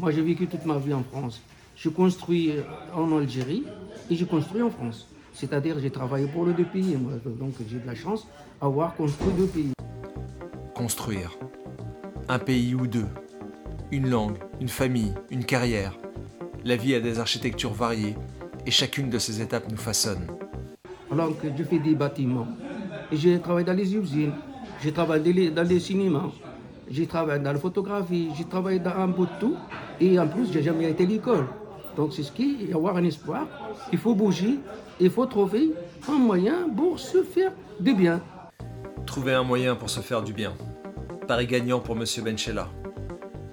Moi, j'ai vécu toute ma vie en France. Je construis en Algérie et je construis en France. C'est-à-dire, j'ai travaillé pour les deux pays. Moi, donc, j'ai de la chance d'avoir construit deux pays. Construire. Un pays ou deux. Une langue, une famille, une carrière. La vie a des architectures variées et chacune de ces étapes nous façonne. Alors que je fais des bâtiments. Et je travaille dans les usines. Je travaille dans les cinémas. J'ai travaillé dans la photographie. J'ai travaillé dans un bout de tout. Et en plus, j'ai jamais été à l'école. Donc c'est ce qui est avoir un espoir. Il faut bouger. Il faut trouver un moyen pour se faire du bien. Trouver un moyen pour se faire du bien. Paris gagnant pour Monsieur Benchella.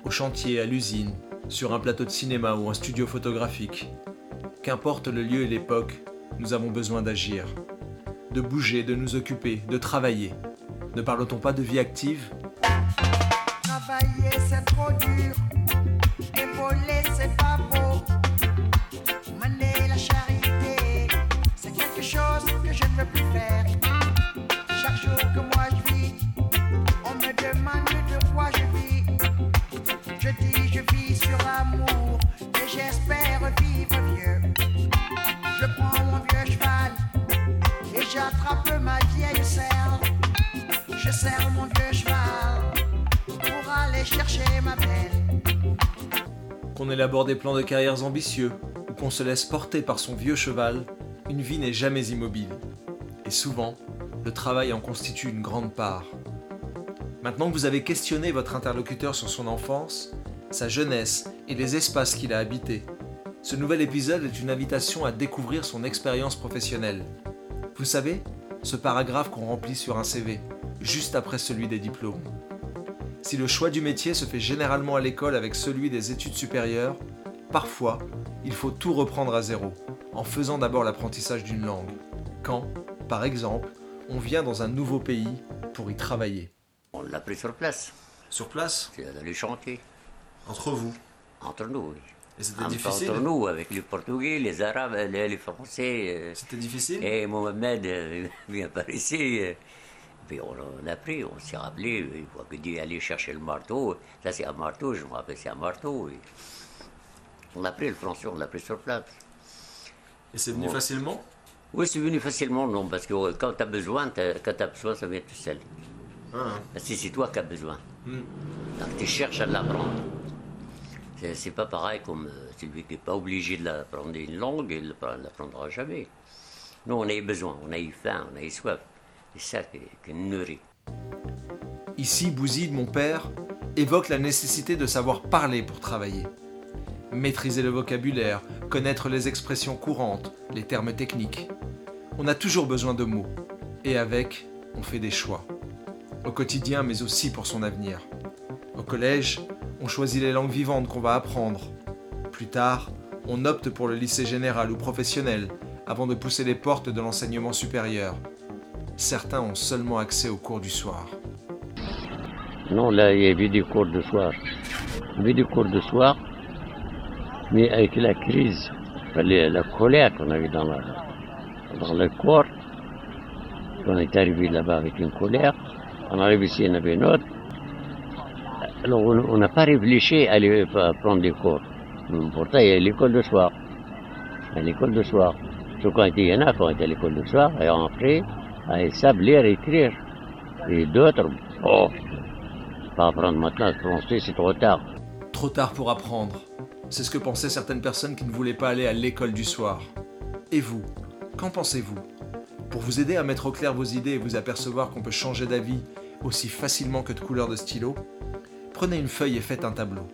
Au chantier, à l'usine, sur un plateau de cinéma ou un studio photographique. Qu'importe le lieu et l'époque, nous avons besoin d'agir. De bouger, de nous occuper, de travailler. Ne parle-t-on pas de vie active? Travailler Qu'on élabore des plans de carrières ambitieux ou qu'on se laisse porter par son vieux cheval, une vie n'est jamais immobile. Et souvent, le travail en constitue une grande part. Maintenant que vous avez questionné votre interlocuteur sur son enfance, sa jeunesse et les espaces qu'il a habités, ce nouvel épisode est une invitation à découvrir son expérience professionnelle. Vous savez, ce paragraphe qu'on remplit sur un CV, juste après celui des diplômes. Si le choix du métier se fait généralement à l'école avec celui des études supérieures, parfois, il faut tout reprendre à zéro, en faisant d'abord l'apprentissage d'une langue. Quand, par exemple, on vient dans un nouveau pays pour y travailler. On l'a pris sur place, Sur place, c'est dans les chantiers, entre vous? entre nous. oui. Et c'était Entre- difficile? Entre nous, avec les Portugais, les Arabes, les, les Français. euh, C'était difficile? et Mohamed euh, vient par ici. euh, Puis on, on a pris, on s'est rappelé, il faut que Dieu allait chercher le marteau. Ça, c'est un marteau, je me rappelle, c'est un marteau. et On a pris le français, on l'a pris sur place. Et c'est venu facilement? Oui, c'est venu facilement, non, parce que quand tu as besoin, quand tu as besoin, ça vient tout seul. Ah, Parce que c'est toi qui as besoin. Hmm. Donc tu cherches à l'apprendre. C'est, pas pareil comme euh, celui qui n'est pas obligé de l'apprendre une langue, il ne l'apprendra jamais. Nous, on a eu besoin, on a eu faim, on a eu soif. Ici, Bouzid, mon père, évoque la nécessité de savoir parler pour travailler. Maîtriser le vocabulaire, connaître les expressions courantes, les termes techniques. On a toujours besoin de mots. Et avec, on fait des choix. Au quotidien, mais aussi pour son avenir. Au collège, on choisit les langues vivantes qu'on va apprendre. Plus tard, on opte pour le lycée général ou professionnel, avant de pousser les portes de l'enseignement supérieur. Certains ont seulement accès aux cours du soir. Non, là, il y avait des cours de soir. Il y avait des cours de soir, mais avec la crise, la, colère qu'on avait dans, dans le corps, on est arrivé là-bas avec une colère, on arrive ici, il y en avait une autre. Alors, on n'a pas réfléchi à aller à prendre des cours. Pourtant, il y a l'école de soir. L'école de soir. Sauf quand il y en a, quand on était à l'école de soir, et après, ils savent lire et écrire. Et d'autres, oh, pas apprendre maintenant le français, c'est trop tard. Trop tard pour apprendre. C'est ce que pensaient certaines personnes qui ne voulaient pas aller à l'école du soir. Et vous, qu'en pensez-vous? Pour vous aider à mettre au clair vos idées et vous apercevoir qu'on peut changer d'avis aussi facilement que de couleur de stylo, prenez une feuille et faites un tableau.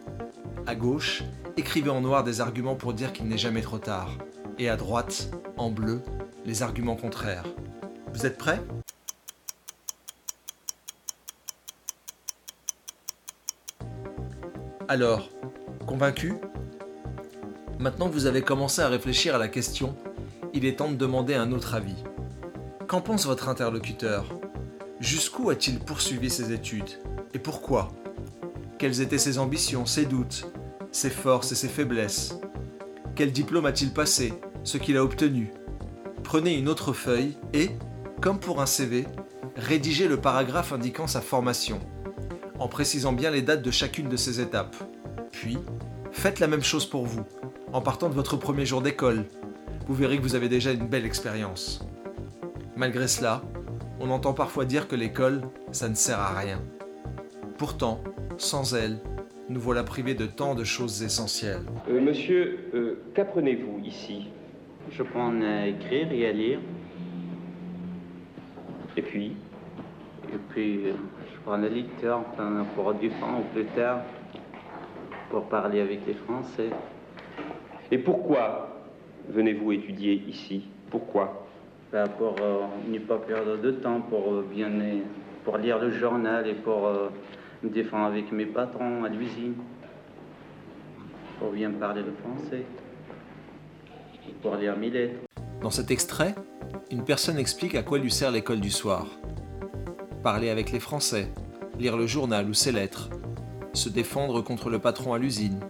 À gauche, écrivez en noir des arguments pour dire qu'il n'est jamais trop tard. Et à droite, en bleu, les arguments contraires. Vous êtes prêts? Alors, convaincu? Maintenant que vous avez commencé à réfléchir à la question, il est temps de demander un autre avis. Qu'en pense votre interlocuteur? Jusqu'où a-t-il poursuivi ses études? Et pourquoi? Quelles étaient ses ambitions, ses doutes, ses forces et ses faiblesses? Quel diplôme a-t-il passé? Ce qu'il a obtenu? Prenez une autre feuille et, comme pour un CV, rédigez le paragraphe indiquant sa formation, en précisant bien les dates de chacune de ces étapes. Puis, Faites la même chose pour vous, en partant de votre premier jour d'école. Vous verrez que vous avez déjà une belle expérience. Malgré cela, on entend parfois dire que l'école, ça ne sert à rien. Pourtant, sans elle, nous voilà privés de tant de choses essentielles. Euh, monsieur, euh, qu'apprenez-vous ici? Je prends à écrire et à lire. Et puis Et puis, euh, je prends lecture enfin, pour du temps ou plus tard pour parler avec les Français. Et pourquoi venez-vous étudier ici? Pourquoi? Ben, pour euh, ne pas perdre de temps, pour euh, bien pour lire le journal et pour euh, me défendre avec mes patrons à l'usine. Pour bien parler le français. Pour lire mes lettres. Dans cet extrait, une personne explique à quoi lui sert l'école du soir. Parler avec les Français, lire le journal ou ses lettres, se défendre contre le patron à l'usine.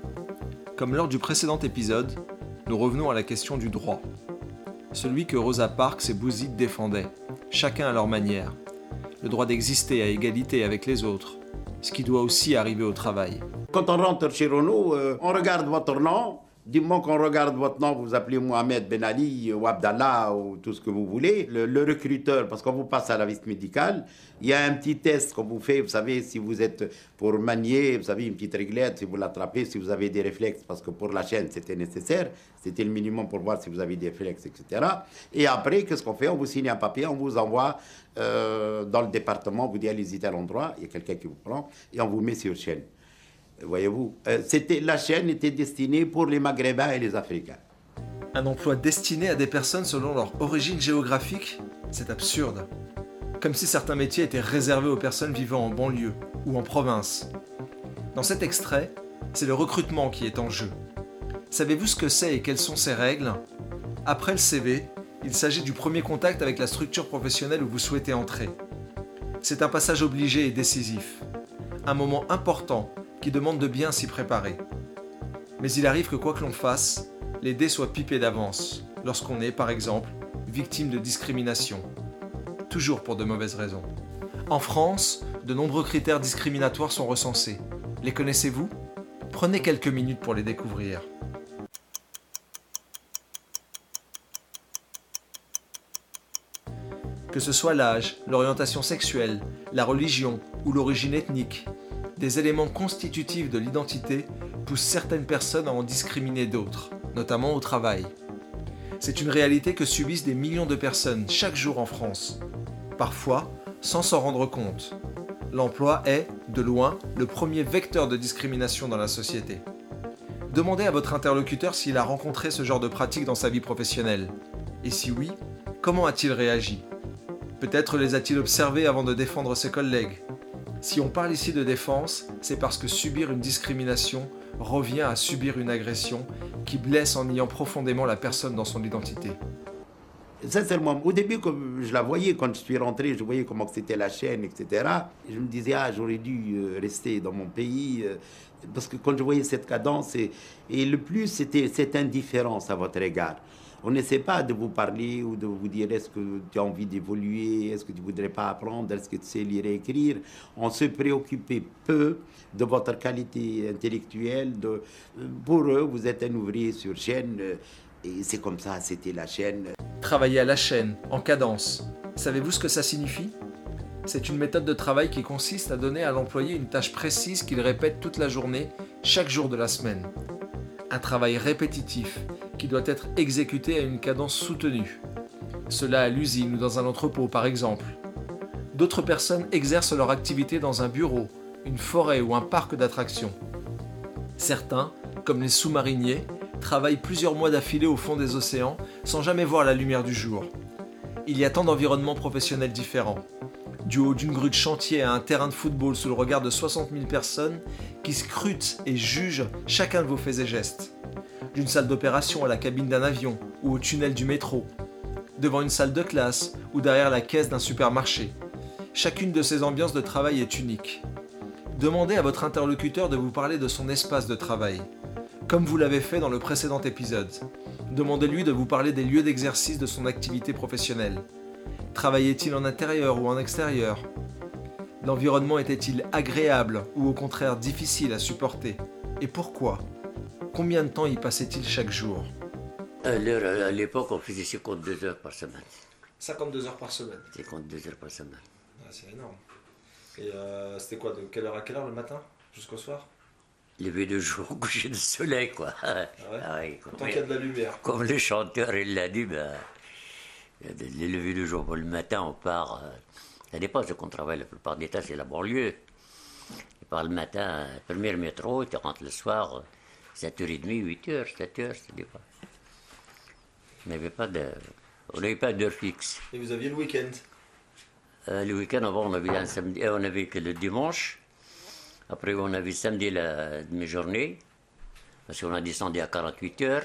Comme lors du précédent épisode, nous revenons à la question du droit. Celui que Rosa Parks et Bouzid défendaient, chacun à leur manière. Le droit d'exister à égalité avec les autres, ce qui doit aussi arriver au travail. Quand on rentre chez Renault, euh, on regarde votre nom. Du moment qu'on regarde votre nom, vous appelez Mohamed Ben Ali ou Abdallah ou tout ce que vous voulez. Le, le recruteur, parce qu'on vous passe à la visite médicale, il y a un petit test qu'on vous fait, vous savez, si vous êtes pour manier, vous savez, une petite réglette, si vous l'attrapez, si vous avez des réflexes, parce que pour la chaîne, c'était nécessaire, c'était le minimum pour voir si vous avez des réflexes, etc. Et après, qu'est-ce qu'on fait? On vous signe un papier, on vous envoie euh, dans le département, on vous dit allez-y à l'endroit, il y a quelqu'un qui vous prend, et on vous met sur chaîne. Voyez-vous, euh, c'était la chaîne était destinée pour les Maghrébins et les Africains. Un emploi destiné à des personnes selon leur origine géographique C'est absurde. Comme si certains métiers étaient réservés aux personnes vivant en banlieue ou en province. Dans cet extrait, c'est le recrutement qui est en jeu. Savez-vous ce que c'est et quelles sont ses règles? Après le CV, il s'agit du premier contact avec la structure professionnelle où vous souhaitez entrer. C'est un passage obligé et décisif. Un moment important qui demande de bien s'y préparer. Mais il arrive que quoi que l'on fasse, les dés soient pipés d'avance, lorsqu'on est, par exemple, victime de discrimination. Toujours pour de mauvaises raisons. En France, de nombreux critères discriminatoires sont recensés. Les connaissez-vous? Prenez quelques minutes pour les découvrir. Que ce soit l'âge, l'orientation sexuelle, la religion ou l'origine ethnique, des éléments constitutifs de l'identité poussent certaines personnes à en discriminer d'autres, notamment au travail. C'est une réalité que subissent des millions de personnes chaque jour en France, parfois sans s'en rendre compte. L'emploi est, de loin, le premier vecteur de discrimination dans la société. Demandez à votre interlocuteur s'il a rencontré ce genre de pratique dans sa vie professionnelle. Et si oui, comment a-t-il réagi? Peut-être les a-t-il observés avant de défendre ses collègues si on parle ici de défense, c'est parce que subir une discrimination revient à subir une agression qui blesse en niant profondément la personne dans son identité. Sincèrement, au début, comme je la voyais, quand je suis rentré, je voyais comment c'était la chaîne, etc. Je me disais, ah, j'aurais dû euh, rester dans mon pays. euh, parce que quand je voyais cette cadence, et, et le plus, c'était cette indifférence à votre égard. On n'essaie pas de vous parler ou de vous dire est-ce que tu as envie d'évoluer, est-ce que tu voudrais pas apprendre, est-ce que tu sais lire et écrire. On se préoccupait peu de votre qualité intellectuelle. Pour eux, vous êtes un ouvrier sur chaîne. euh, Et c'est comme ça, c'était la chaîne. Travailler à la chaîne, en cadence. Savez-vous ce que ça signifie? C'est une méthode de travail qui consiste à donner à l'employé une tâche précise qu'il répète toute la journée, chaque jour de la semaine. Un travail répétitif qui doit être exécuté à une cadence soutenue. Cela à l'usine ou dans un entrepôt par exemple. D'autres personnes exercent leur activité dans un bureau, une forêt ou un parc d'attractions. Certains, comme les sous-mariniers, travaillent plusieurs mois d'affilée au fond des océans sans jamais voir la lumière du jour. Il y a tant d'environnements professionnels différents. Du haut d'une grue de chantier à un terrain de football sous le regard de 60 000 personnes qui scrutent et jugent chacun de vos faits et gestes. D'une salle d'opération à la cabine d'un avion ou au tunnel du métro. Devant une salle de classe ou derrière la caisse d'un supermarché. Chacune de ces ambiances de travail est unique. Demandez à votre interlocuteur de vous parler de son espace de travail, comme vous l'avez fait dans le précédent épisode. Demandez-lui de vous parler des lieux d'exercice de son activité professionnelle. Travaillait-il en intérieur ou en extérieur? L'environnement était-il agréable ou au contraire difficile à supporter? Et pourquoi? Combien de temps y passait-il chaque jour À l'époque, on faisait 52 heures par semaine. 52 heures par semaine. 52 heures par semaine. c'est énorme. Et euh, c'était quoi De quelle heure à quelle heure le matin Jusqu'au soir? Lever de jour, coucher de soleil, quoi. ouais? Ah oui, comme, Tant qu'il y a de la lumière. comme le chanteur, il l'a dit, ben, les levées de jour. Bon, le matin, on part. euh, ça dépend de ce qu'on travaille. La plupart des temps, c'est la banlieue. Et par le matin, euh, premier métro, tu rentres le soir, euh, 7h30, 8h, 7h, ça dépend. On n'avait pas de. On n'avait pas d'heure fixe. Et vous aviez le week-end? Euh, le week-end, avant, on avait un samedi, euh, on avait que le dimanche. Après, on avait samedi la demi-journée. Parce qu'on a descendu à 48 heures.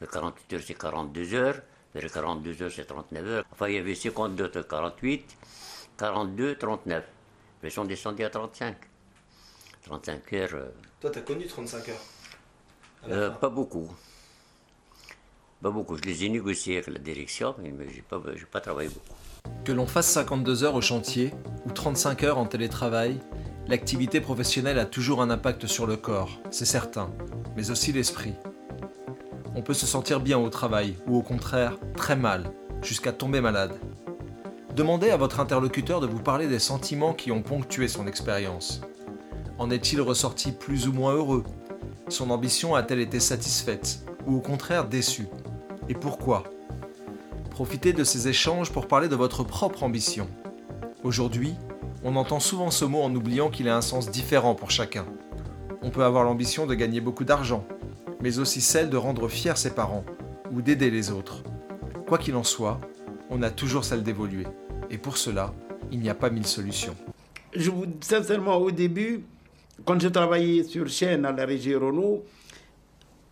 Le 48 heures, c'est 42 heures. Le 42 heures, c'est 39 heures. Enfin, il y avait 52, 48, 42, 39. Ils sont descendus à 35. 35 heures, euh, Toi, t'as connu 35 heures? Euh, pas beaucoup. Pas beaucoup. Je les ai négociés avec la direction, mais je n'ai pas travaillé beaucoup. Que l'on fasse 52 heures au chantier ou 35 heures en télétravail, l'activité professionnelle a toujours un impact sur le corps, c'est certain, mais aussi l'esprit. On peut se sentir bien au travail ou au contraire très mal, jusqu'à tomber malade. Demandez à votre interlocuteur de vous parler des sentiments qui ont ponctué son expérience. En est-il ressorti plus ou moins heureux? Son ambition a-t-elle été satisfaite ou au contraire déçue? Et pourquoi? Profitez de ces échanges pour parler de votre propre ambition. Aujourd'hui, on entend souvent ce mot en oubliant qu'il a un sens différent pour chacun. On peut avoir l'ambition de gagner beaucoup d'argent, mais aussi celle de rendre fiers ses parents ou d'aider les autres. Quoi qu'il en soit, on a toujours celle d'évoluer. Et pour cela, il n'y a pas mille solutions. Je vous sincèrement, au début, quand je travaillais sur chaîne à la régie Renault,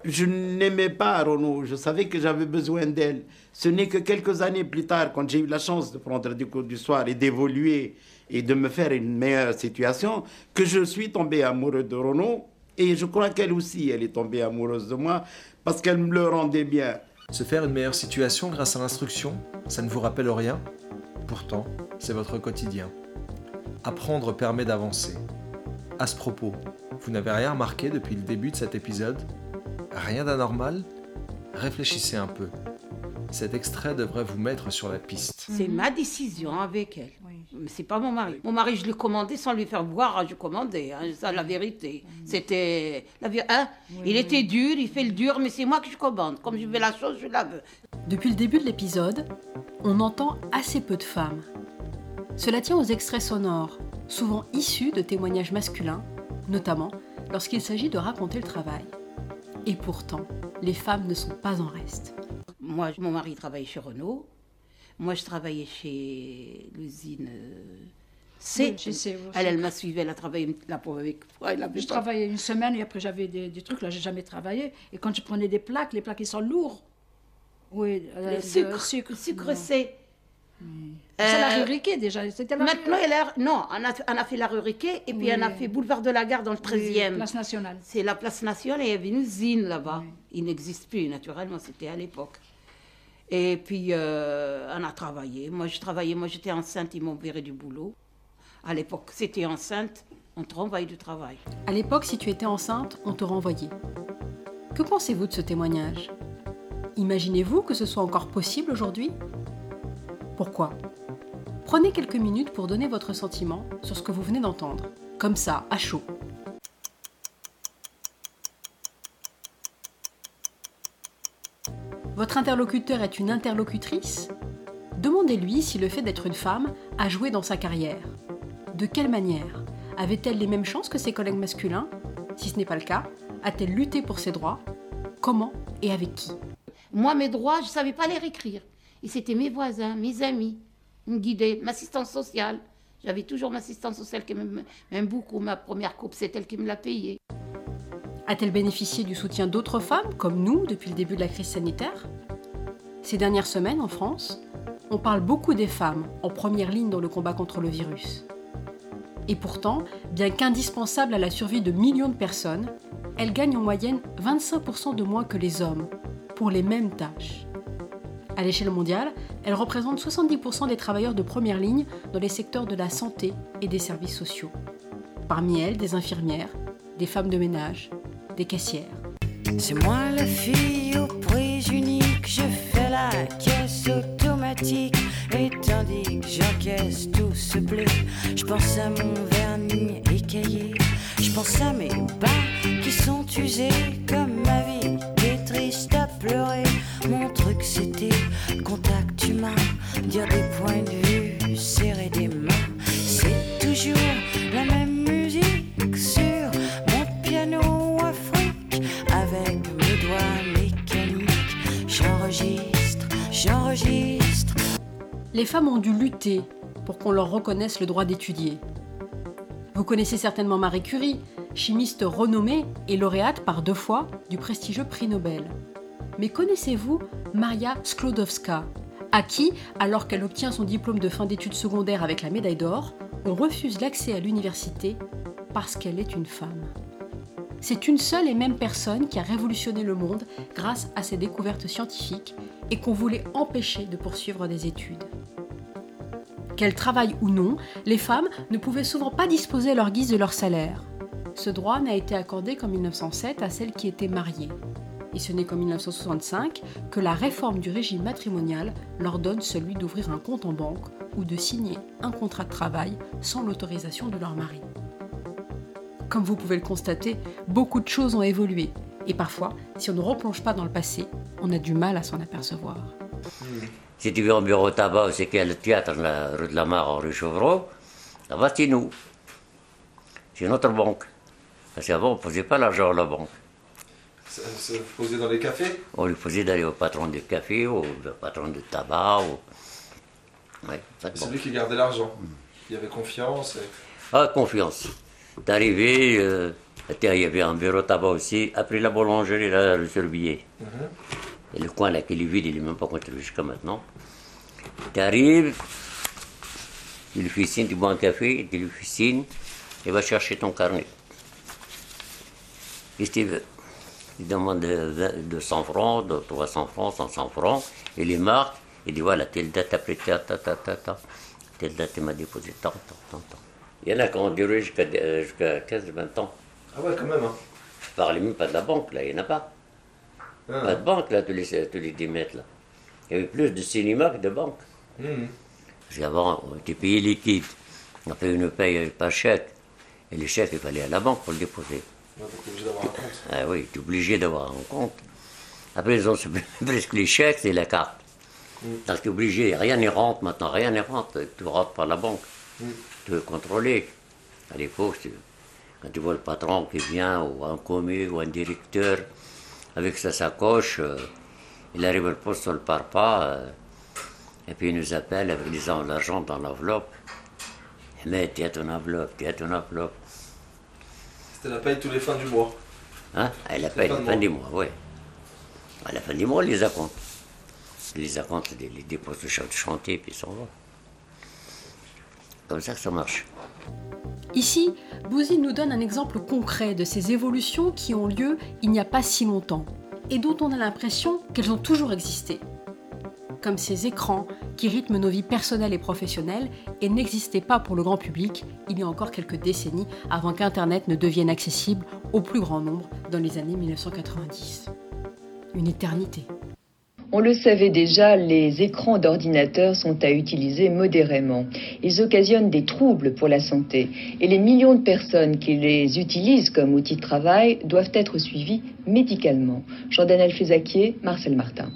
je n'aimais pas Renault. Je savais que j'avais besoin d'elle. Ce n'est que quelques années plus tard, quand j'ai eu la chance de prendre du cours du soir et d'évoluer et de me faire une meilleure situation, que je suis tombé amoureux de Renault. Et je crois qu'elle aussi, elle est tombée amoureuse de moi parce qu'elle me le rendait bien. Se faire une meilleure situation grâce à l'instruction, ça ne vous rappelle rien? Pourtant, c'est votre quotidien. Apprendre permet d'avancer. À ce propos, vous n'avez rien remarqué depuis le début de cet épisode? Rien d'anormal? Réfléchissez un peu. Cet extrait devrait vous mettre sur la piste. C'est ma décision avec elle. Mais c'est pas mon mari. Mon mari, je lui commandais sans lui faire voir, je commandais. hein, ça, la vérité. C'était. La hein, il était dur, il fait le dur, mais c'est moi que je commande. Comme je veux la chose, je la veux. Depuis le début de l'épisode, on entend assez peu de femmes. Cela tient aux extraits sonores, souvent issus de témoignages masculins, notamment lorsqu'il s'agit de raconter le travail. Et pourtant, les femmes ne sont pas en reste. Moi, mon mari travaillait chez Renault. Moi, je travaillais chez l'usine euh, C. Oui, oui. elle, elle m'a suivi, elle a travaillé la pauvre avec moi. elle avait Je pas- travaillais une semaine et après j'avais des, des trucs, là j'ai jamais travaillé. Et quand je prenais des plaques, les plaques ils sont lourds. Oui, euh, Le de sucre, sucre. sucre. C. C'est la Euh, ruriquée déjà. C'était la Maintenant, elle a, non, on a, on a fait la Ruriquet et puis Oui. on a fait Boulevard de la Gare dans le 13e. Place nationale. C'est la place nationale et il y avait une usine là-bas. Il n'existe plus, naturellement, c'était à l'époque. Et puis, euh, on a travaillé. Moi, je travaillais, moi, j'étais enceinte, ils m'ont viré du boulot. À l'époque, c'était enceinte, on te renvoyait du travail. À l'époque, si tu étais enceinte, on te renvoyait. Que pensez-vous de ce témoignage? Imaginez-vous que ce soit encore possible aujourd'hui? Pourquoi? Prenez quelques minutes pour donner votre sentiment sur ce que vous venez d'entendre, comme ça, à chaud. Votre interlocuteur est une interlocutrice? Demandez-lui si le fait d'être une femme a joué dans sa carrière. De quelle manière? Avait-elle les mêmes chances que ses collègues masculins? Si ce n'est pas le cas, a-t-elle lutté pour ses droits? Comment et avec qui? Moi, mes droits, je ne savais pas les écrire. Et c'était mes voisins, mes amis, me guidaient, ma assistante sociale. J'avais toujours ma assistante sociale qui m'aime beaucoup. Ma première coupe, c'est elle qui me l'a payée. A-t-elle bénéficié du soutien d'autres femmes, comme nous, depuis le début de la crise sanitaire? Ces dernières semaines, en France, on parle beaucoup des femmes en première ligne dans le combat contre le virus. Et pourtant, bien qu'indispensable à la survie de millions de personnes, elles gagnent en moyenne 25% de moins que les hommes pour les mêmes tâches. À l'échelle mondiale, elles représentent 70% des travailleurs de première ligne dans les secteurs de la santé et des services sociaux. Parmi elles, des infirmières, des femmes de ménage, des caissières. C'est moi la fille aux prises uniques, je fais la caisse automatique. Et tandis que j'encaisse tout ce blé, je pense à mon vernis écaillé. Je pense à mes bas qui sont usés comme ont dû lutter pour qu'on leur reconnaisse le droit d'étudier. Vous connaissez certainement Marie Curie, chimiste renommée et lauréate par deux fois du prestigieux prix Nobel. Mais connaissez-vous Maria Sklodowska, à qui, alors qu'elle obtient son diplôme de fin d'études secondaires avec la médaille d'or, on refuse l'accès à l'université parce qu'elle est une femme? C'est une seule et même personne qui a révolutionné le monde grâce à ses découvertes scientifiques et qu'on voulait empêcher de poursuivre des études. Qu'elles travaillent ou non, les femmes ne pouvaient souvent pas disposer à leur guise de leur salaire. Ce droit n'a été accordé qu'en 1907 à celles qui étaient mariées. Et ce n'est qu'en 1965 que la réforme du régime matrimonial leur donne celui d'ouvrir un compte en banque ou de signer un contrat de travail sans l'autorisation de leur mari. Comme vous pouvez le constater, beaucoup de choses ont évolué. Et parfois, si on ne replonge pas dans le passé, on a du mal à s'en apercevoir. Si tu veux un bureau tabac, c'est qu'il y a le théâtre la rue de la Mare, en rue Chevreau, là-bas, c'est nous. C'est notre banque. Parce qu'avant, on ne posait pas l'argent à la banque. Ça se posait dans les cafés? On lui faisait d'aller au patron du café, au patron du tabac. Ou... Ouais, C'est lui qui gardait l'argent. Il y avait confiance. et- Ah, confiance. Euh, tiens, il y avait un bureau tabac aussi, après la boulangerie, là, le surbillet. Mhm. Et le coin là qui est vide, il n'est même pas construit jusqu'à maintenant. Tu arrives, tu lui fais signe, tu bois un café, tu lui fais signe, il va chercher ton carnet. Qu'est-ce qu'il veut Il demande de, vingt- de 100 francs, de 300 francs, 500 francs, il les marque, il dit voilà, telle date après ta, ta, ta, ta, ta. telle date il m'a déposé tant, tant, tant, tant. Il y en a qui ont duré jusqu'à euh, jusqu'à 15-20 ans. Ah ouais, quand même. Hein. Je parlais même pas de la banque, là, il n'y en a pas. Ah. Pas de banque, là, tous les, tous les 10 mètres, là. Il y avait plus de cinéma que de banque. Mhm. Parce qu'avant, on était payé liquide. On fait une paye avec pas de chèque. Et les chèques, il fallait à la banque pour le déposer. Donc t'es obligé d'avoir un compte. Ah oui, tu es obligé d'avoir un compte. Après, ils ont presque les chèques et la carte. Mm. Parce que tu es obligé, rien n'y rentre maintenant, rien n'y rentre. Tu rentres par la banque. Mm. Tu veux contrôler. À l'époque, quand tu vois le patron qui vient, ou un commis, ou un directeur, avec sa sacoche, euh, il arrive au poste sur le parpas, euh, et puis il nous appelle avec disant l'argent dans l'enveloppe. Mais tiens ton enveloppe, tiens ton enveloppe? C'était la paye tous les fins du mois. Hein? À la C'est paye, fin la fin du mois, oui. À la fin du mois, on les acompte. On les acompte, les, les ch- de chantier, puis ils s'en vont. Comme ça que ça marche. Ici, Bouzine nous donne un exemple concret de ces évolutions qui ont lieu il n'y a pas si longtemps et dont on a l'impression qu'elles ont toujours existé. Comme ces écrans qui rythment nos vies personnelles et professionnelles et n'existaient pas pour le grand public il y a encore quelques décennies avant qu'Internet ne devienne accessible au plus grand nombre dans les années 1990. Une éternité. On le savait déjà, les écrans d'ordinateur sont à utiliser modérément. Ils occasionnent des troubles pour la santé et les millions de personnes qui les utilisent comme outil de travail doivent être suivies médicalement. Jordan Alfezakier, Marcel Martin.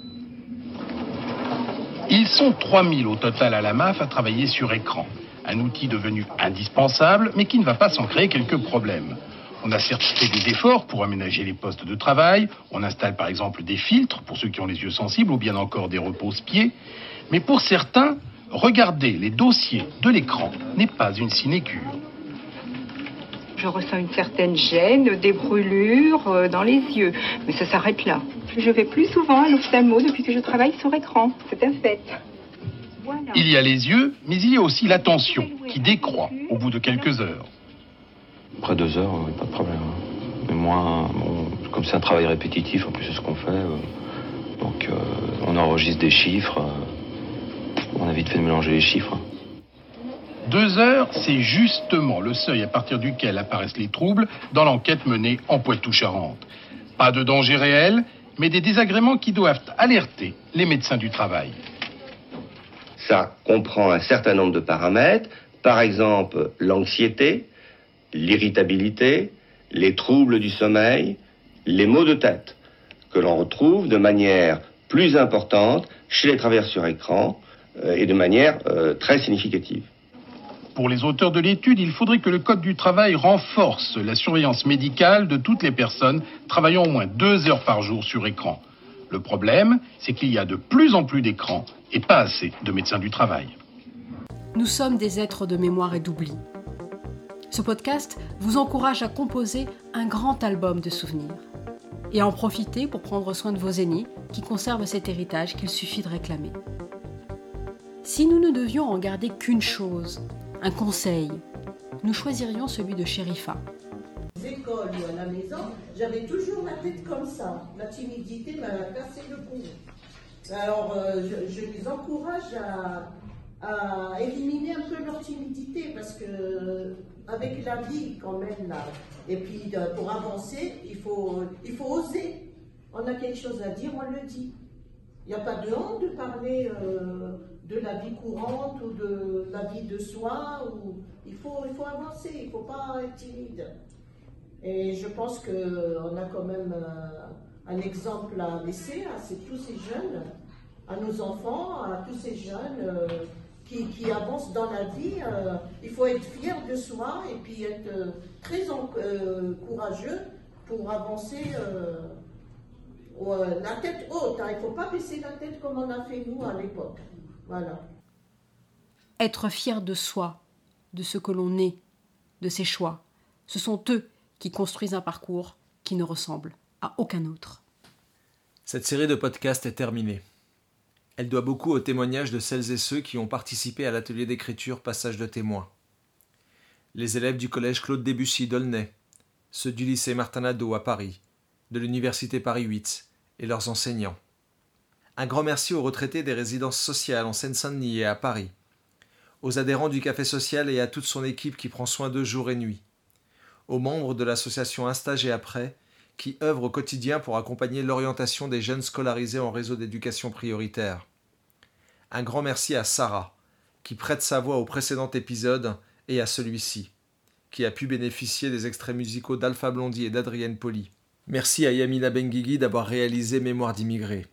Ils sont 3000 au total à la MAF à travailler sur écran. Un outil devenu indispensable, mais qui ne va pas sans créer quelques problèmes. On a certes fait des efforts pour aménager les postes de travail, on installe par exemple des filtres pour ceux qui ont les yeux sensibles ou bien encore des repose-pieds, mais pour certains, regarder les dossiers de l'écran n'est pas une sinécure. Je ressens une certaine gêne, des brûlures euh, dans les yeux, mais ça s'arrête là. Je vais plus souvent à l'ophtalmo depuis que je travaille sur écran, c'est un fait. Voilà. Il y a les yeux, mais il y a aussi l'attention qui décroît au bout de quelques heures. Après deux heures, euh, pas de problème. hein. Mais moi, bon, comme c'est un travail répétitif, en plus c'est ce qu'on fait, euh, donc euh, on enregistre des chiffres. euh, on a vite fait de mélanger les chiffres. Deux heures, c'est justement le seuil à partir duquel apparaissent les troubles dans l'enquête menée en Poitou-Charentes. Pas de danger réel, mais des désagréments qui doivent alerter les médecins du travail. Ça comprend un certain nombre de paramètres, par exemple l'anxiété, l'irritabilité, les troubles du sommeil, les maux de tête, que l'on retrouve de manière plus importante chez les travailleurs sur écran euh, et de manière euh, très significative. Pour les auteurs de l'étude, il faudrait que le Code du travail renforce la surveillance médicale de toutes les personnes travaillant au moins deux heures par jour sur écran. Le problème, c'est qu'il y a de plus en plus d'écrans et pas assez de médecins du travail. Nous sommes des êtres de mémoire et d'oubli. Ce podcast vous encourage à composer un grand album de souvenirs et à en profiter pour prendre soin de vos aînés qui conservent cet héritage qu'il suffit de réclamer. Si nous ne devions en garder qu'une chose, un conseil, nous choisirions celui de Sherifa. écoles ou à la maison, j'avais toujours la tête comme ça. La timidité m'a cassé le cou. Alors, euh, je, je les encourage à éliminer un peu leur timidité parce que avec la vie quand même là, et puis euh, pour avancer, il faut, il faut oser. On a quelque chose à dire, on le dit. Il n'y a pas de honte de parler euh, de la vie courante ou de la vie de soi. Il, faut, il faut avancer, il ne faut pas être timide. Et je pense qu'on a quand même euh, un exemple à laisser à tous ces jeunes, à nos enfants, à tous ces jeunes qui, qui, avancent dans la vie. Euh, il faut être fier de soi et puis être euh, très en, euh, courageux pour avancer la tête haute. Hein. Il ne faut pas baisser la tête comme on a fait nous à l'époque. Voilà. Être fier de soi, de ce que l'on est, de ses choix, ce sont eux qui construisent un parcours qui ne ressemble à aucun autre. Cette série de podcasts est terminée. Elle doit beaucoup au témoignage de celles et ceux qui ont participé à l'atelier d'écriture Passage de témoins. Les élèves du collège Claude Debussy d'Aulnay, ceux du lycée Martin à Paris, de l'université Paris 8 et leurs enseignants. Un grand merci aux retraités des résidences sociales en Seine-Saint-Denis et à Paris, aux adhérents du Café Social et à toute son équipe qui prend soin d'eux jour et nuit, aux membres de l'association Un stage et après, qui œuvrent au quotidien pour accompagner l'orientation des jeunes scolarisés en réseau d'éducation prioritaire. Un grand merci à Sarah, qui prête sa voix au précédent épisode et à celui-ci, qui a pu bénéficier des extraits musicaux d'Alpha Blondie et d'Adrienne Poli. Merci à Yamina Benguigui d'avoir réalisé Mémoire d'immigrés,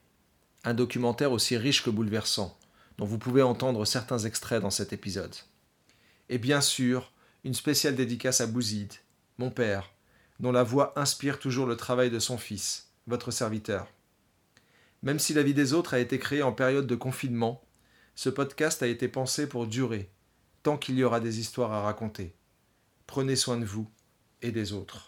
un documentaire aussi riche que bouleversant, dont vous pouvez entendre certains extraits dans cet épisode. Et bien sûr, une spéciale dédicace à Bouzid, mon père, dont la voix inspire toujours le travail de son fils, votre serviteur. Même si la vie des autres a été créée en période de confinement, ce podcast a été pensé pour durer, tant qu'il y aura des histoires à raconter. Prenez soin de vous et des autres.